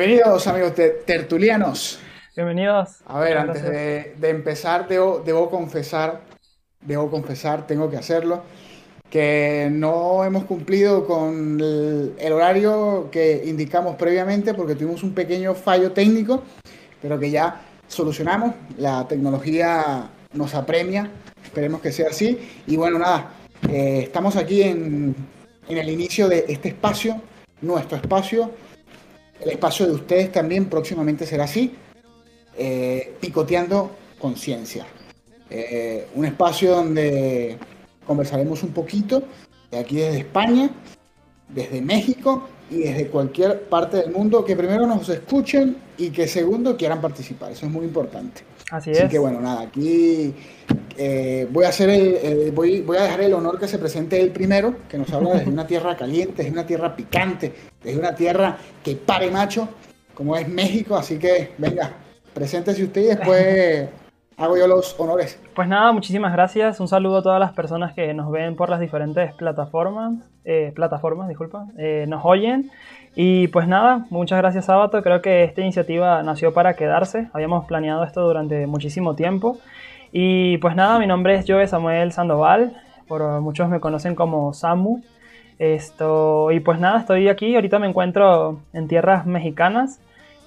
Bienvenidos amigos tertulianos. Bienvenidos. A ver, antes de, empezar, debo, debo, confesar, debo confesar, tengo que hacerlo, que no hemos cumplido con el, horario que indicamos previamente porque tuvimos un pequeño fallo técnico, pero que ya solucionamos. La tecnología nos apremia, esperemos que sea así. Y bueno, nada, eh, estamos aquí en, en el inicio de este espacio, nuestro espacio el espacio de ustedes también próximamente será así, eh, picoteando conciencia. Eh, un espacio donde conversaremos un poquito de aquí desde España, desde México y desde cualquier parte del mundo que primero nos escuchen y que segundo quieran participar. Eso es muy importante. Así, Así que bueno, nada, aquí eh, voy, a hacer el, voy, voy, a dejar el honor que se presente el primero, que nos habla desde una tierra caliente, desde una tierra picante, desde una tierra que pare macho, como es México. Así que venga, preséntese usted y después hago yo los honores. Pues nada, muchísimas gracias. Un saludo a todas las personas que nos ven por las diferentes plataformas, eh, plataformas, disculpa, eh, nos oyen. Y pues nada, muchas gracias Sábato. Creo que esta iniciativa nació para quedarse. Habíamos planeado esto durante muchísimo tiempo. Y pues nada, mi nombre es Joe Samuel Sandoval, por muchos me conocen como Samu. Esto, y pues nada, estoy aquí, ahorita me encuentro en tierras mexicanas,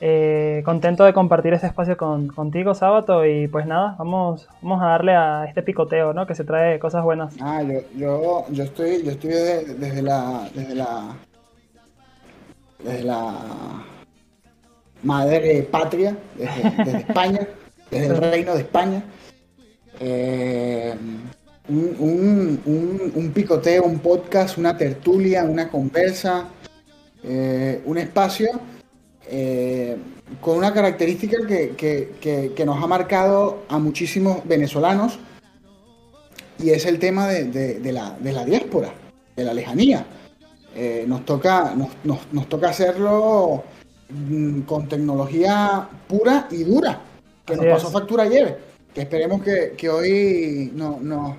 eh, contento de compartir este espacio con, contigo, Sábato, y pues nada, vamos, vamos a darle a este picoteo, ¿no? Que se trae cosas buenas. Ah, yo, yo, yo estoy, yo estoy desde, la, desde la, desde la madre patria, desde España, desde el reino de España. Eh, un, picoteo, un podcast, una tertulia, una conversa, eh, un espacio eh, con una característica que, nos ha marcado a muchísimos venezolanos y es el tema de, la, diáspora, de la lejanía. nos, toca, nos, toca hacerlo mm, con tecnología pura y dura, que nos pasó factura ayer que esperemos que, hoy no,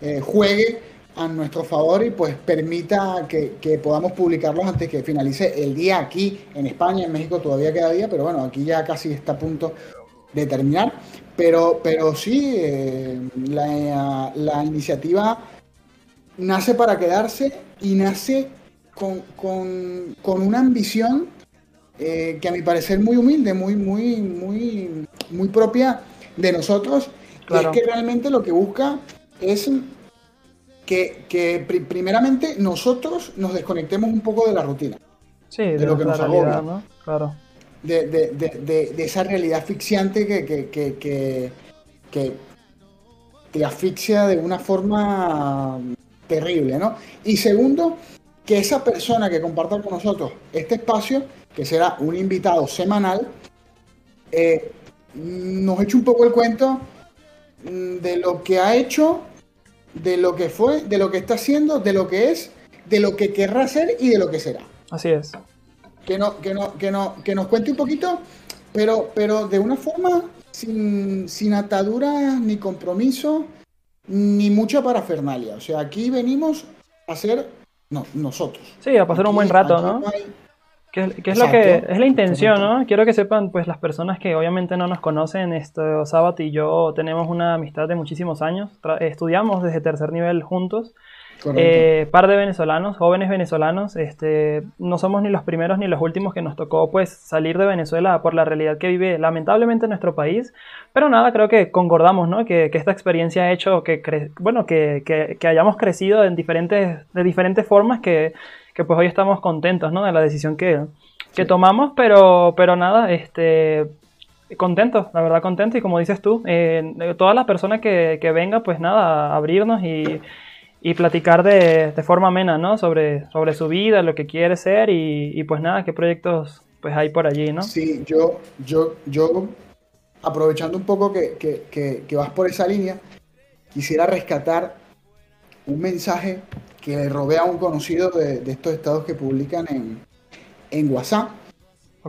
eh, juegue a nuestro favor y pues permita que, podamos publicarlos antes que finalice el día aquí en España, en México todavía queda día, pero bueno, aquí ya casi está a punto de terminar. Pero, pero sí, eh, la, iniciativa nace para quedarse y nace con, una ambición eh, que a mi parecer muy humilde, muy, muy, muy, muy propia de nosotros. es que realmente lo que busca es que, primeramente nosotros nos desconectemos un poco de la rutina. Sí, de, lo que nos agobia. ¿no? Claro. De, esa realidad asfixiante que, que, que, te asfixia de una forma terrible, ¿no? Y segundo, que esa persona que comparta con nosotros este espacio, que será un invitado semanal, eh, nos echa un poco el cuento mm, de lo que ha hecho, de lo que fue, de lo que está haciendo, de lo que es, de lo que querrá ser y de lo que será. Así es. Que, no, que, no, que, no, que nos cuente un poquito, pero, pero de una forma sin, sin ataduras ni compromiso ni mucha parafernalia. O sea, aquí venimos a ser no, nosotros. Sí, a pasar un buen rato, ¿no? Que, es lo que es la intención, ¿no? Quiero que sepan, pues, las personas que obviamente no nos conocen, esto, Sabat y yo tenemos una amistad de muchísimos años. estudiamos desde tercer nivel juntos. Eh, par de venezolanos, jóvenes venezolanos, este, no somos ni los primeros ni los últimos que nos tocó pues salir de Venezuela por la realidad que vive lamentablemente nuestro país, pero nada, creo que concordamos, ¿no? Que, esta experiencia ha hecho que, bueno, que, que, hayamos crecido en diferentes, de diferentes formas que que pues hoy estamos contentos, ¿no? De la decisión que, tomamos, pero, pero nada, este, contentos, la verdad contentos y como dices tú, eh, todas las personas que, que venga, pues nada, abrirnos y, platicar de, forma amena, ¿no? Sobre, sobre su vida, lo que quiere ser y, pues nada, qué proyectos pues hay por allí, ¿no? Sí, yo, yo, yo aprovechando un poco que, que vas por esa línea, quisiera rescatar un mensaje que le robé a un conocido de, estos estados que publican en, WhatsApp,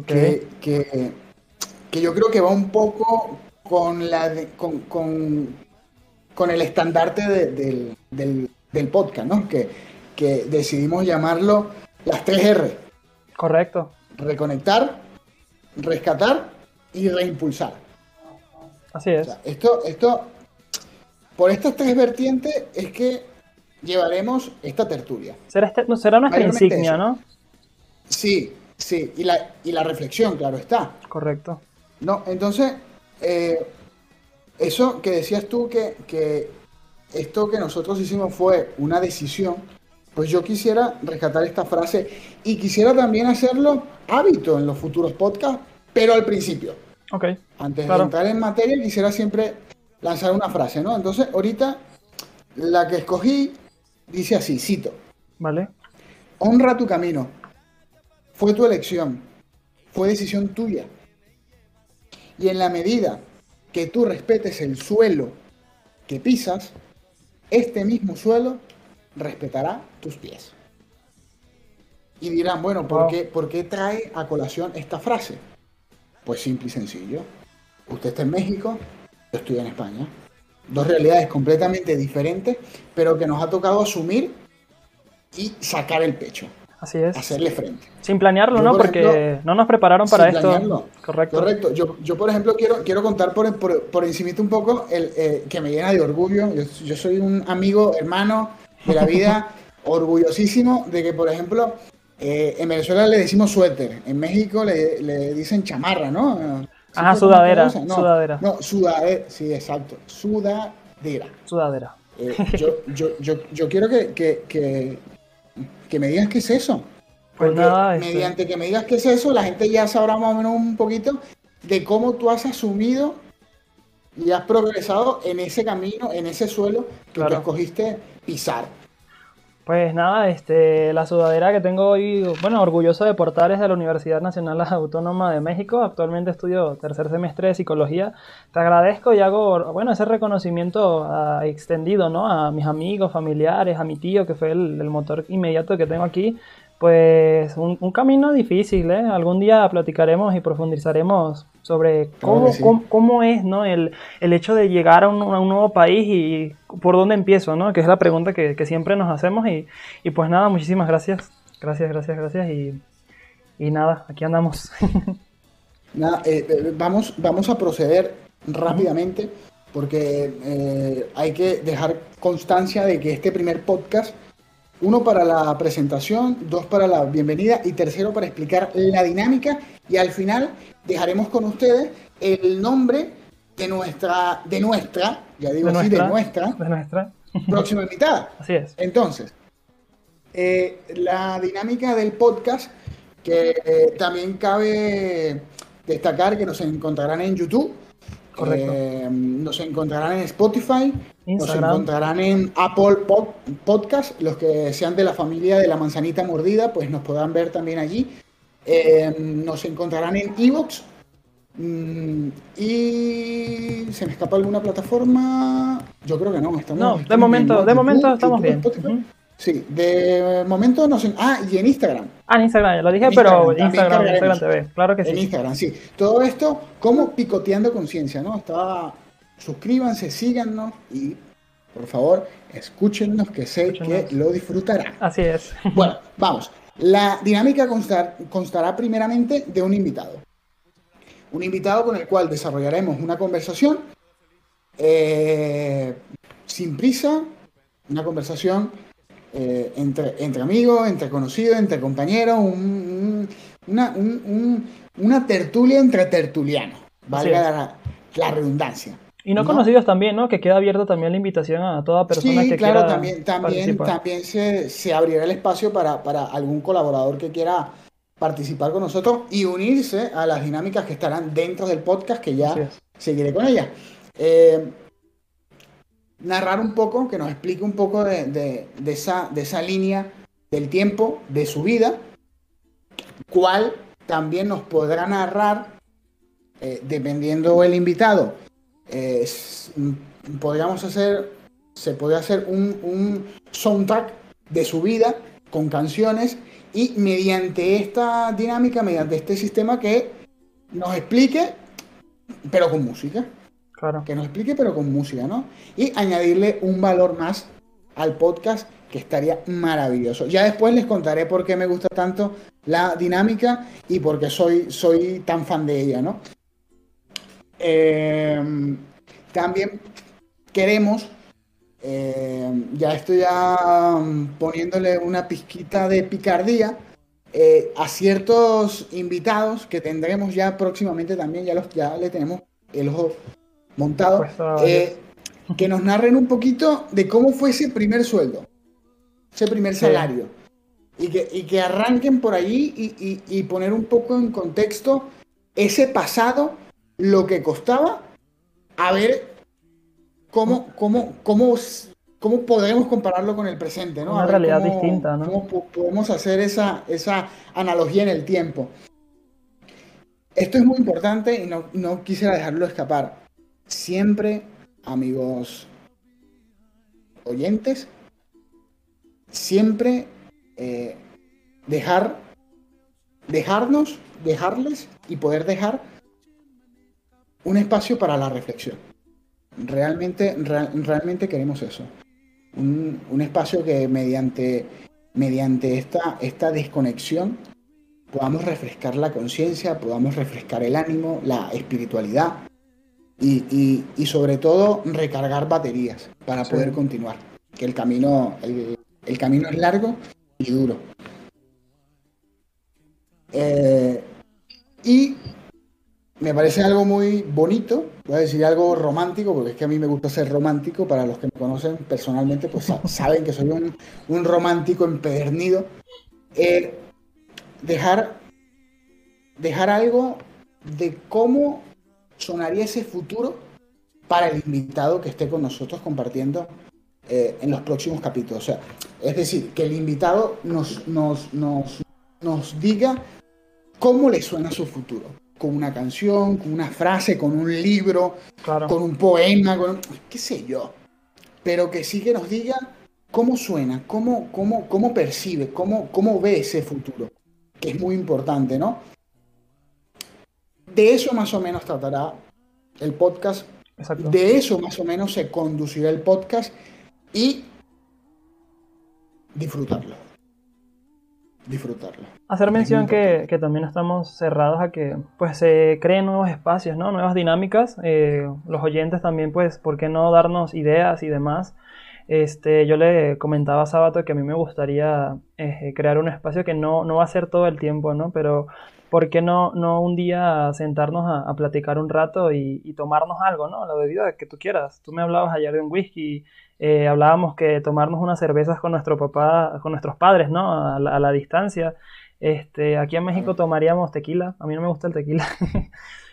que, que, yo creo que va un poco con, la con, con, el estandarte del, podcast, ¿no? Que, que decidimos llamarlo las 3R. Correcto. reconectar, rescatar y reimpulsar. Así es. esto, esto, por estas tres vertientes es que llevaremos esta tertulia. Será, este, será nuestra insignia, ¿no? Sí, sí, y la, y la reflexión, claro está. Correcto. No, entonces, eh, eso que decías tú que, que esto que nosotros hicimos fue una decisión, pues yo quisiera rescatar esta frase y quisiera también hacerlo hábito en los futuros podcasts, pero al principio. Ok. Antes de entrar en materia, quisiera siempre lanzar una frase, ¿no? Entonces, ahorita la que escogí dice así, cito. Vale. Honra tu camino. Fue tu elección. Fue decisión tuya. Y en la medida que tú respetes el suelo que pisas, este mismo suelo respetará tus pies. Y dirán, bueno, ¿por, qué, ¿por qué trae a colación esta frase? Pues simple y sencillo. Usted está en México, yo estoy en España. Dos realidades completamente diferentes, pero que nos ha tocado asumir y sacar el pecho. Así es. Hacerle frente. Sin planearlo, ¿no? Porque no nos prepararon para esto. Planearlo. Correcto. Correcto. Yo, yo, por ejemplo, quiero, quiero contar por, por, por encimita un poco el eh, que me llena de orgullo. Yo, soy un amigo, hermano de la vida, orgullosísimo de que, por ejemplo, eh, en Venezuela le decimos suéter, en México le, le dicen chamarra, ¿no? Ajá, sudadera. No, sudadera. No, sudadera, sí, exacto. Sudadera. Sudadera. Eh, yo, yo, yo, yo, quiero que, que, que me digas qué es eso. Pues nada, este mediante que me digas qué es eso, la gente ya sabrá más o menos un poquito de cómo tú has asumido y has progresado en ese camino, en ese suelo que tú escogiste pisar. Pues nada, este, la sudadera que tengo hoy, bueno, orgulloso de portar es de la Universidad Nacional Autónoma de México. Actualmente estudio tercer semestre de psicología. Te agradezco y hago, bueno, ese reconocimiento ah, extendido, ¿no? A mis amigos, familiares, a mi tío, que fue el, el motor inmediato que tengo aquí. Pues un, camino difícil, ¿eh? Algún día platicaremos y profundizaremos sobre cómo, cómo, es ¿no? el, el, hecho de llegar a un, nuevo país y por dónde empiezo, ¿no? que es la pregunta que, siempre nos hacemos. Y, y, pues nada, muchísimas gracias. Gracias, gracias, gracias. Y, y nada, aquí andamos. nada, eh, eh, vamos, vamos a proceder rápidamente porque eh, hay que dejar constancia de que este primer podcast uno para la presentación, dos para la bienvenida y tercero para explicar la dinámica y al final dejaremos con ustedes el nombre de nuestra, de nuestra, ya digo así, de nuestra, de nuestra próxima invitada. Así es. Entonces, eh, la dinámica del podcast, que eh, también cabe destacar que nos encontrarán en YouTube, Correcto. Eh, nos encontrarán en Spotify, nos encontrarán en Apple Podcast, los que sean de la familia de la manzanita mordida, pues nos podrán ver también allí. Eh, nos encontrarán en Evox. Mm, y se me escapa alguna plataforma. Yo creo que no. Estamos, no, de momento, de momento estamos bien. Sí, de momento no sé. Ah, y en Instagram. Ah, en Instagram, ya lo dije, pero Instagram, Instagram TV, claro que sí. En Instagram, sí. Todo esto como picoteando conciencia, ¿no? Está, suscríbanse, síganos y por favor, escúchennos que sé que lo disfrutarán. Así es. Bueno, vamos. La dinámica constará primeramente de un invitado. Un invitado con el cual desarrollaremos una conversación eh, sin prisa, una conversación eh, entre, entre amigos, entre conocidos, entre compañeros, una, una, tertulia entre tertulianos, valga la, redundancia. Y no, conocidos también, ¿no? Que queda abierta también la invitación a toda persona que claro, quiera también, también, también se, se, abrirá el espacio para, para algún colaborador que quiera participar con nosotros y unirse a las dinámicas que estarán dentro del podcast que ya seguiré con ella. Eh, narrar un poco, que nos explique un poco de, esa, de esa línea del tiempo de su vida, cual también nos podrá narrar, eh, dependiendo el invitado, eh, podríamos hacer, se puede hacer un, un soundtrack de su vida con canciones y mediante esta dinámica, mediante este sistema que nos explique, pero con música. Que nos explique, pero con música, ¿no? Y añadirle un valor más al podcast que estaría maravilloso. Ya después les contaré por qué me gusta tanto la dinámica y por qué soy, soy tan fan de ella, ¿no? Em, también queremos, em, ya estoy ya poniéndole una pizquita de picardía eh, a ciertos invitados que tendremos ya próximamente también, ya, los, ya le tenemos el ojo montado, pues, eh, que nos narren un poquito de cómo fue ese primer sueldo, ese primer salario, y, que, que, arranquen por allí y, poner un poco en contexto ese pasado, lo que costaba, a ver cómo, cómo, cómo, cómo podemos compararlo con el presente, ¿no? Una realidad distinta, ¿no? Cómo podemos hacer esa, esa analogía en el tiempo. Esto es muy importante y no, no quisiera dejarlo escapar. Siempre, amigos oyentes, siempre eh, dejar, dejarnos, dejarles y poder dejar un espacio para la reflexión. Realmente, realmente queremos eso. Un, espacio que mediante, mediante esta, esta desconexión podamos refrescar la conciencia, podamos refrescar el ánimo, la espiritualidad y, sobre todo recargar baterías para poder continuar. Que el camino, el, camino es largo y duro. Eh, y me parece algo muy bonito, voy a decir algo romántico, porque es que a mí me gusta ser romántico, para los que me conocen personalmente, pues saben que soy un, romántico empedernido. Eh, dejar, dejar algo de cómo sonaría ese futuro para el invitado que esté con nosotros compartiendo eh, en los próximos capítulos. O sea, es decir, que el invitado nos, nos, nos, nos diga cómo le suena su futuro. Con una canción, con una frase, con un libro, con un poema, con qué sé yo. Pero que sí que nos diga cómo suena, cómo, cómo, cómo percibe, cómo, cómo ve ese futuro, que es muy importante, ¿no? De eso más o menos tratará el podcast. De eso más o menos se conducirá el podcast y disfrutarlo. Disfrutarlo. Hacer mención que, también estamos cerrados a que pues se creen nuevos espacios, ¿no? Nuevas dinámicas. Eh, los oyentes también, pues, ¿por qué no darnos ideas y demás? Este, yo le comentaba a Sábato que a mí me gustaría eh, crear un espacio que no, no va a ser todo el tiempo, ¿no? Pero ¿por qué no, no un día sentarnos a, platicar un rato y, tomarnos algo, ¿no? La bebida que tú quieras. Tú me hablabas ayer de un whisky, eh, hablábamos que tomarnos unas cervezas con nuestro papá, con nuestros padres, ¿no? A la, distancia. Este, aquí en México tomaríamos tequila, a mí no me gusta el tequila.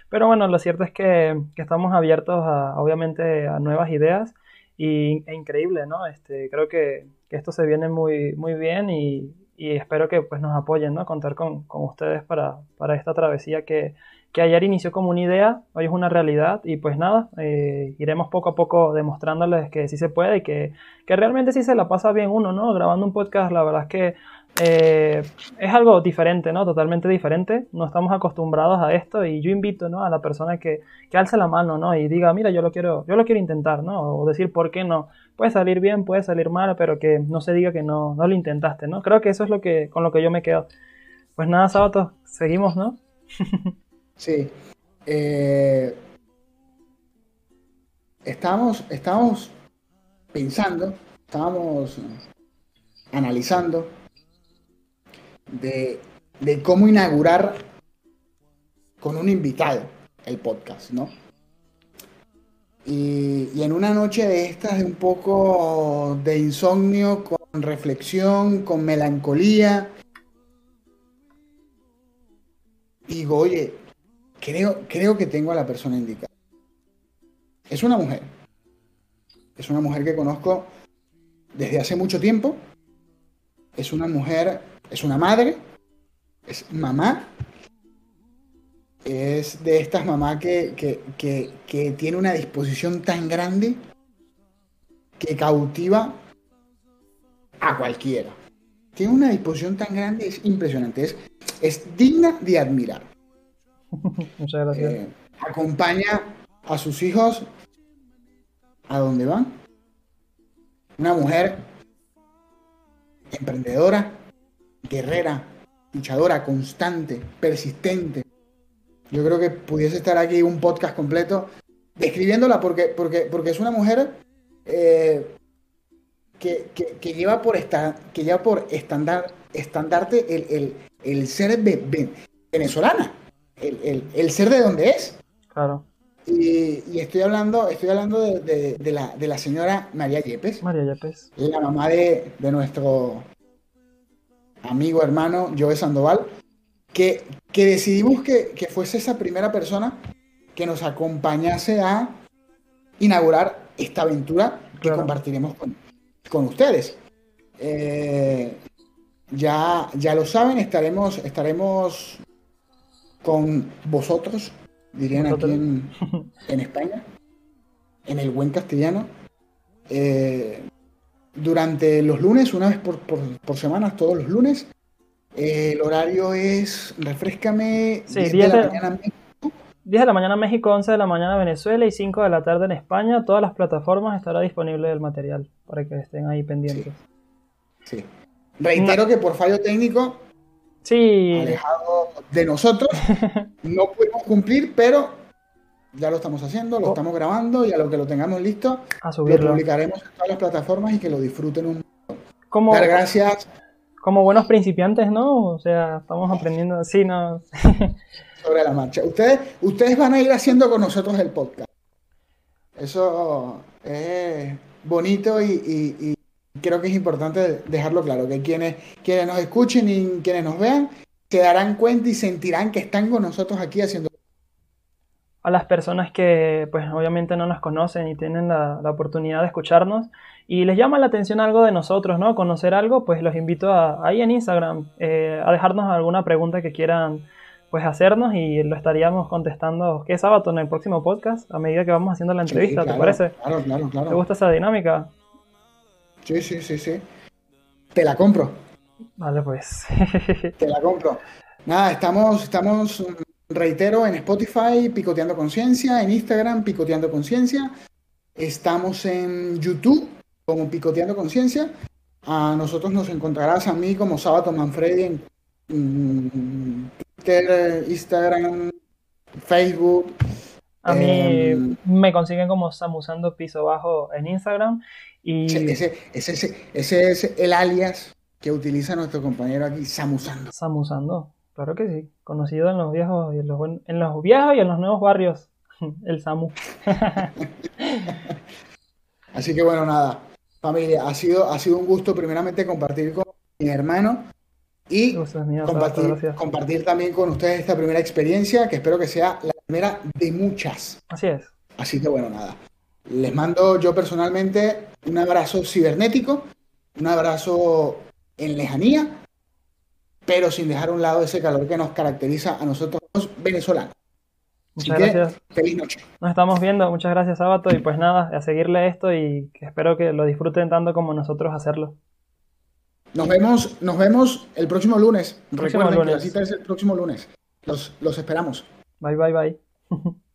Pero bueno, lo cierto es que, estamos abiertos a, obviamente, a nuevas ideas y, e increíble, ¿no? Este, creo que, que esto se viene muy, muy bien y, y espero que pues, nos apoyen, ¿no? Contar con, con ustedes para, para, esta travesía que, que, ayer inició como una idea, hoy es una realidad y pues nada, eh, iremos poco a poco demostrándoles que sí se puede y que, que, realmente sí se la pasa bien uno, ¿no? Grabando un podcast, la verdad es que eh, es algo diferente, ¿no? Totalmente diferente, no estamos acostumbrados a esto y yo invito, ¿no? A la persona que, que alce la mano, ¿no? Y diga, mira, yo lo quiero, yo lo quiero intentar, ¿no? O decir, ¿por qué no? puede salir bien, puede salir mal, pero que no se diga que no, no lo intentaste, ¿no? Creo que eso es lo que, con lo que yo me quedo. Pues nada, sábado, seguimos, ¿no? sí. Eh, estamos, estamos pensando, estábamos analizando de, de cómo inaugurar con un invitado el podcast, ¿no? Y, en una noche de estas, de un poco de insomnio, con reflexión, con melancolía, digo, oye, creo, creo que tengo a la persona indicada. Es una mujer. Es una mujer que conozco desde hace mucho tiempo. Es una mujer, es una madre, es mamá es de estas mamás que, que, tiene una disposición tan grande que cautiva a cualquiera. Tiene una disposición tan grande, es impresionante, es, es digna de admirar. Muchas gracias. Eh, acompaña a sus hijos a donde van. Una mujer emprendedora, guerrera, luchadora, constante, persistente. Yo creo que pudiese estar aquí un podcast completo describiéndola porque, porque, porque es una mujer eh, que, lleva por esta, que lleva por estándar, estandarte el, el, ser venezolana, el, ser de donde es. Claro. Y, estoy hablando, estoy hablando de, la, de, la, señora María Yepes. María Yepes. La mamá de, nuestro amigo, hermano, Joe Sandoval, que, que decidimos que, fuese esa primera persona que nos acompañase a inaugurar esta aventura que compartiremos con, ustedes. Eh, ya, ya lo saben, estaremos, estaremos con vosotros dirían aquí en, España, en el buen castellano. Eh, durante los lunes, una vez por, por, semana, todos los lunes. Eh, el horario es, refrescame, 10 de, la mañana México. 10 de la mañana México, 11 de la mañana Venezuela y 5 de la tarde en España. Todas las plataformas estará disponible el material para que estén ahí pendientes. Sí. Reitero que por fallo técnico sí. alejado de nosotros. No pudimos cumplir, pero ya lo estamos haciendo, lo oh. estamos grabando y a lo que lo tengamos listo, a subirlo. lo publicaremos en todas las plataformas y que lo disfruten un como, Dar gracias. Como buenos principiantes, ¿no? O sea, estamos aprendiendo así, ¿no? Sobre la marcha. Ustedes, ustedes van a ir haciendo con nosotros el podcast. Eso es bonito y creo que es importante dejarlo claro, que quienes, quienes nos escuchen y quienes nos vean se darán cuenta y sentirán que están con nosotros aquí haciendo... A las personas que pues obviamente no nos conocen y tienen la, oportunidad de escucharnos y les llama la atención algo de nosotros, ¿no? Conocer algo, pues los invito a, ahí en Instagram eh, a dejarnos alguna pregunta que quieran pues hacernos y lo estaríamos contestando, ¿qué sábado en el próximo podcast? A medida que vamos haciendo la entrevista, ¿te parece? Claro, claro, claro. ¿Te gusta esa dinámica? Sí, sí, sí, sí. Te la compro. Vale, pues. Te la compro. Nada, estamos, estamos, reitero, en Spotify, Picoteando Conciencia, en Instagram, Picoteando Conciencia. Estamos en YouTube, como Picoteando Conciencia. A nosotros nos encontrarás a mí como Sábado Manfredi en Twitter, Instagram, Facebook. A mí em, me consiguen como Samusando Piso Bajo en Instagram ese, ese, ese, es el alias que utiliza nuestro compañero aquí, Samusando. Samusando, claro que sí. Conocido en los viejos y en los, en los viejos y en los nuevos barrios. El Samu. Así que bueno, nada. Familia, ha sido, ha sido un gusto primeramente compartir con mi hermano y compartir, compartir también con ustedes esta primera experiencia que espero que sea la primera de muchas. Así es. Así que bueno, nada. Les mando yo personalmente un abrazo cibernético, un abrazo en lejanía, pero sin dejar a un lado ese calor que nos caracteriza a nosotros los venezolanos. Muchas gracias. feliz noche. Nos estamos viendo. Muchas gracias, Sábato. Y pues nada, a seguirle esto y espero que lo disfruten tanto como nosotros hacerlo. Nos vemos, nos vemos el próximo lunes. Recuerden que la cita es el próximo lunes. Los, los esperamos. Bye, bye, bye.